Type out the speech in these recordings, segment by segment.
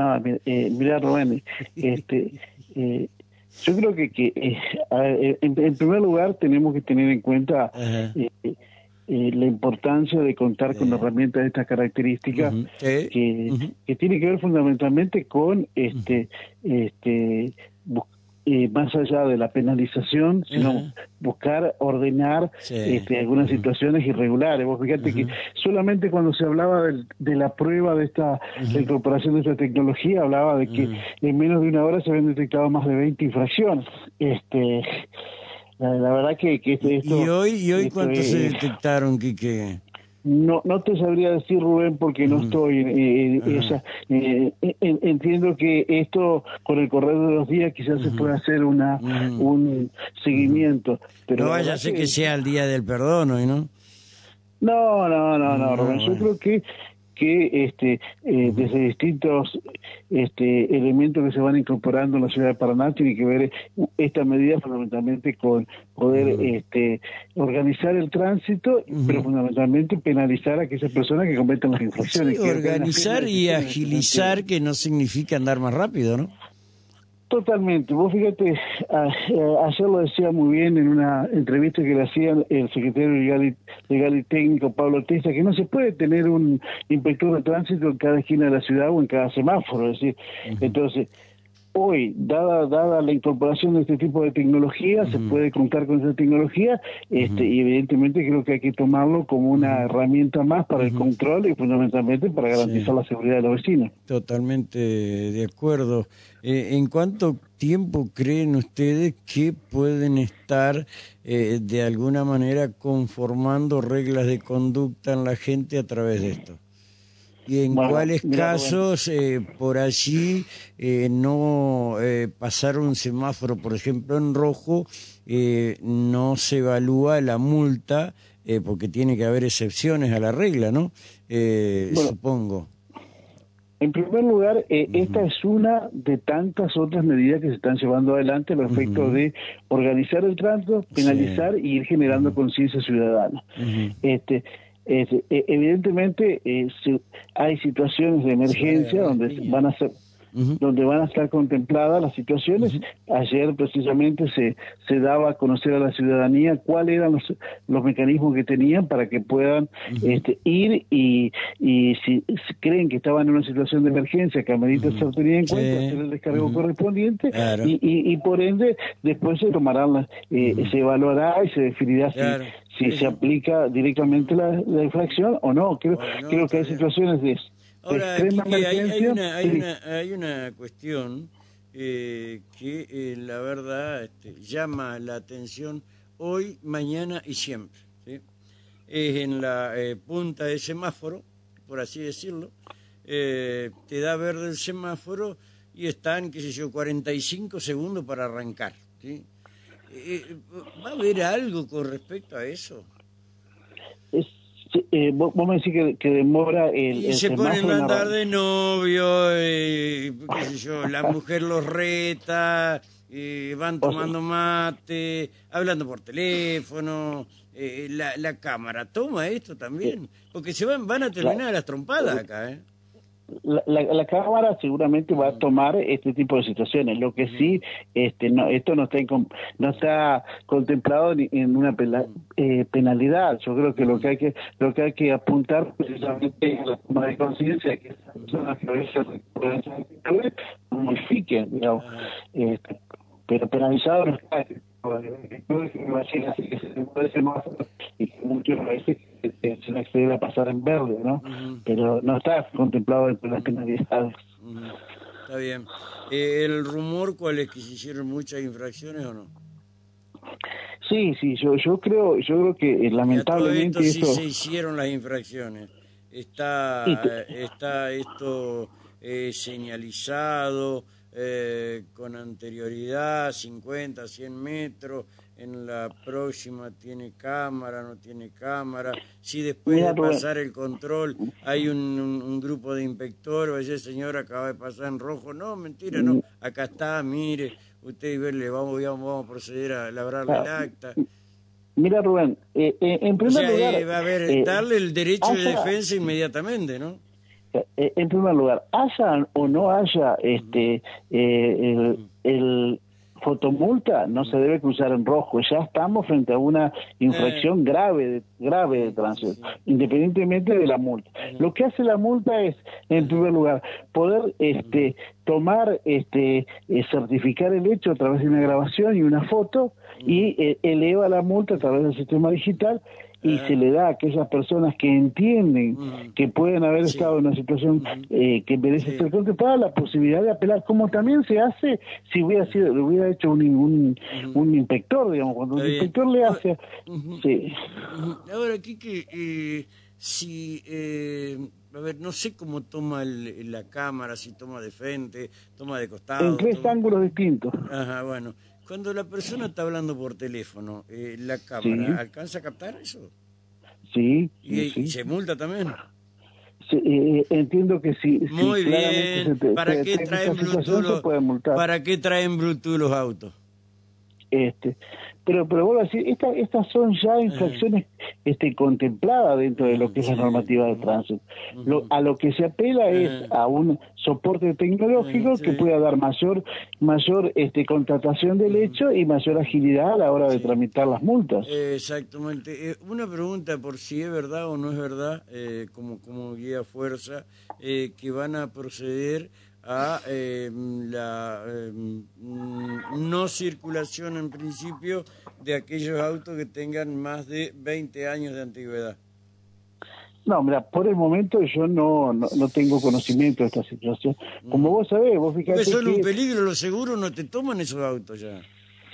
No, eh, mira, Rubén, este, eh, yo creo que, que eh, en, primer lugar tenemos que tener en cuenta la importancia de contar con herramientas de estas características que, que tiene que ver fundamentalmente con este, este, más allá de la penalización, sino buscar ordenar este, algunas situaciones irregulares. Vos fíjate que solamente cuando se hablaba de, la prueba de esta incorporación de esta tecnología, hablaba de que en menos de una hora se habían detectado más de 20 infracciones. Este, la, verdad que, que esto, ¿Y hoy, y hoy cuántos se detectaron, Quique? No, no te sabría decir, Rubén, porque no estoy. Eh, eh, eh entiendo que esto, con el correr de los días, quizás se pueda hacer una un seguimiento. Pero no vaya a ser que... sea el día del perdón, ¿no? No, no, no, no, Rubén. Yo creo que que este, eh, desde distintos este, elementos que se van incorporando en la ciudad de Paraná tiene que ver esta medida fundamentalmente con poder este, organizar el tránsito, pero fundamentalmente penalizar a aquellas personas que cometen las infracciones. organizar y agilizar, que no significa andar más rápido, ¿no? Totalmente. Vos fíjate, ayer lo decía muy bien en una entrevista que le hacía el secretario legal y, técnico Pablo Testa, que no se puede tener un inspector de tránsito en cada esquina de la ciudad o en cada semáforo. Es decir, entonces, hoy, dada, dada la incorporación de este tipo de tecnología, se puede contar con esa tecnología este, y evidentemente creo que hay que tomarlo como una herramienta más para el control y fundamentalmente para garantizar la seguridad de los vecinos. Totalmente de acuerdo. Eh, ¿En cuánto tiempo creen ustedes que pueden estar eh, de alguna manera conformando reglas de conducta en la gente a través de esto? Y en cuáles casos eh, por allí eh, no eh, pasar un semáforo, por ejemplo, en rojo, eh, no se evalúa la multa, porque tiene que haber excepciones a la regla, ¿no? supongo. En primer lugar, esta es una de tantas otras medidas que se están llevando adelante al efecto de organizar el tránsito, penalizar y ir generando conciencia ciudadana. Este, e, evidentemente eh, hay situaciones de emergencia donde van a ser donde van a estar contempladas las situaciones. Ayer precisamente se, se daba a conocer a la ciudadanía cuáles eran los, los mecanismos que tenían para que puedan este, ir y, y si, creen que estaban en una situación de emergencia que amerita ser tenida en cuenta, hacer el descargo correspondiente y, y, por ende después se tomarán, eh, se evaluará y se definirá si, si se aplica directamente la, la, infracción o no. Creo, creo que hay situaciones de Ahora, hay, una, hay, una, hay una cuestión eh, que eh, la verdad este, llama la atención hoy, mañana y siempre. Es en la eh, punta del semáforo, por así decirlo, te da verde el semáforo y están, qué sé yo, 45 segundos para arrancar. ¿Va a haber algo con respecto a eso? eh, vos, me decís que, demora el. Y se ponen a andar de novio, eh, qué sé yo, la mujer los reta, eh, van tomando mate, hablando por teléfono. Eh, la, la cámara toma esto también, porque se van, van a terminar las trompadas acá, ¿eh? La, la, Cámara seguramente va a tomar este tipo de situaciones. Lo que sí, este, no, esto no está, no está contemplado en una eh, penalidad. Yo creo que lo que hay que lo que hay que apuntar precisamente es la toma de conciencia que esas personas que modifiquen, digamos. Este, pero penalizado no está que se puede ser más y que muchos veces se accede a pasar en verde, ¿no? Pero no está contemplado entre las penalidades. Está bien. Eh, ¿El rumor cuál es que se hicieron muchas infracciones o no? Sí, sí, yo yo creo yo creo que eh, lamentablemente esto sí se hicieron las infracciones. Está está esto eh, señalizado eh, con anterioridad, 50, 100 metros, en la próxima tiene cámara, no tiene cámara, si después de pasar el control hay un, grupo de inspectores, ese señor acaba de pasar en rojo, no, mentira, no, acá está, mire, usted y verle, vamos, vamos, a proceder a labrarle el acta. Mira, Rubén, eh, eh, en primer lugar... va a haber, darle el derecho de defensa inmediatamente, ¿no? Eh, en primer lugar, haya o no haya este eh, el, fotomulta, no se debe cruzar en rojo. Ya estamos frente a una infracción grave, grave de tránsito, independientemente de la multa. Lo que hace la multa es, en primer lugar, poder este tomar, este certificar el hecho a través de una grabación y una foto y eleva la multa a través del sistema digital y se le da a aquellas personas que entienden que pueden haber estado en una situación eh, que merece ser contemplada la posibilidad de apelar, como también se hace si hubiera sido lo hubiera hecho un, un, inspector, digamos, cuando un inspector le hace... sí. Ahora, aquí que eh, si... Eh, a ver, no sé cómo toma la cámara, si toma de frente, toma de costado. En tres ángulos distintos. Ajá, bueno. Cuando la persona está hablando por teléfono, eh, ¿la cámara alcanza a captar eso? Sí. ¿Y, se multa también? Eh, entiendo que sí. Muy bien. ¿Para, qué traen Bluetooth ¿Para qué traen Bluetooth los autos? Este, pero pero vuelvo a decir, estas son ya infracciones este, contempladas dentro de lo que es la normativa de tránsito. a lo que se apela es a un soporte tecnológico que pueda dar mayor mayor este, contratación del hecho y mayor agilidad a la hora de tramitar las multas. Exactamente. Eh, una pregunta por si es verdad o no es verdad, eh, como, como guía fuerza, eh, que van a proceder a eh, la eh, no circulación en principio de aquellos autos que tengan más de 20 años de antigüedad. No, mira, por el momento yo no, no, tengo conocimiento de esta situación. Como mm. vos sabés, vos fijate son un peligro, los seguros no te toman esos autos ya.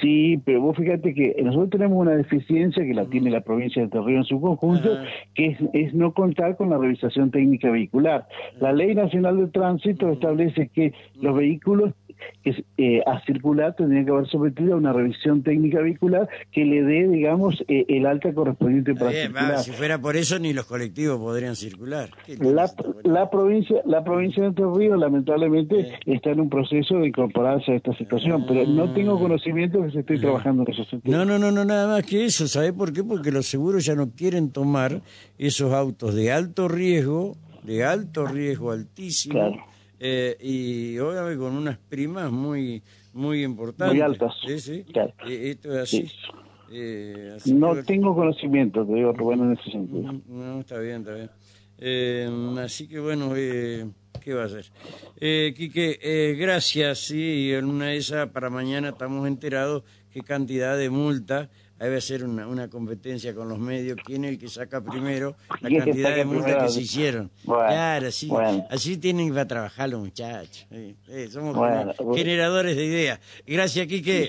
Sí, pero vos fíjate que nosotros tenemos una deficiencia que la tiene la provincia de Torreón en su conjunto, que es, es, no contar con la revisación técnica vehicular. La Ley Nacional de Tránsito establece que los vehículos que eh, a circular tendría que haber sometido a una revisión técnica vehicular que le dé, digamos, eh, el alta correspondiente para circular. si fuera por eso, ni los colectivos podrían circular. La, la, provincia la provincia de Entre Ríos, lamentablemente, está en un proceso de incorporarse a esta situación, pero no tengo conocimiento que se esté trabajando en ese sentido. No, no, no, no, nada más que eso. ¿Sabe por qué? Porque los seguros ya no quieren tomar esos autos de alto riesgo, de alto riesgo altísimo. Claro eh, y obviamente con unas primas muy muy importantes. Muy altas. Sí, sí. Eh, esto es así. Eh, no tengo conocimiento, te digo, Rubén, en ese sentido. No, está bien, está bien. así que bueno, ¿qué va a hacer? Quique, gracias, sí, en una de esas para mañana estamos enterados qué cantidad de multa debe ser una, una competencia con los medios, quién es el que saca primero la cantidad de multas que se hicieron. claro, así, así tienen que trabajar los muchachos. somos generadores de ideas. Gracias, Quique.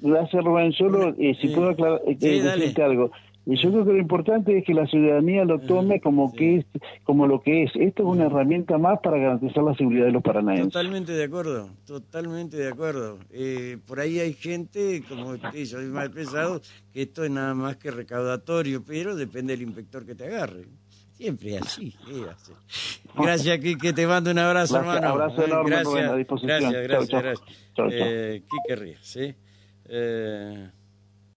Gracias, Rubén. Solo, eh, si puedo aclarar, eh, decirte algo. Y yo creo que lo importante es que la ciudadanía lo tome como que es, como lo que es. Esto es una herramienta más para garantizar la seguridad de los paranaenses. Totalmente de acuerdo, totalmente de acuerdo. Eh, por ahí hay gente, como usted, soy mal pesado, que esto es nada más que recaudatorio, pero depende del inspector que te agarre. Siempre así, así. Gracias, Quique, te mando un abrazo, hermano. Abrazo enorme, gracias, a disposición. Gracias, gracias, gracias. Eh, Quique Ríos, ¿sí? Eh,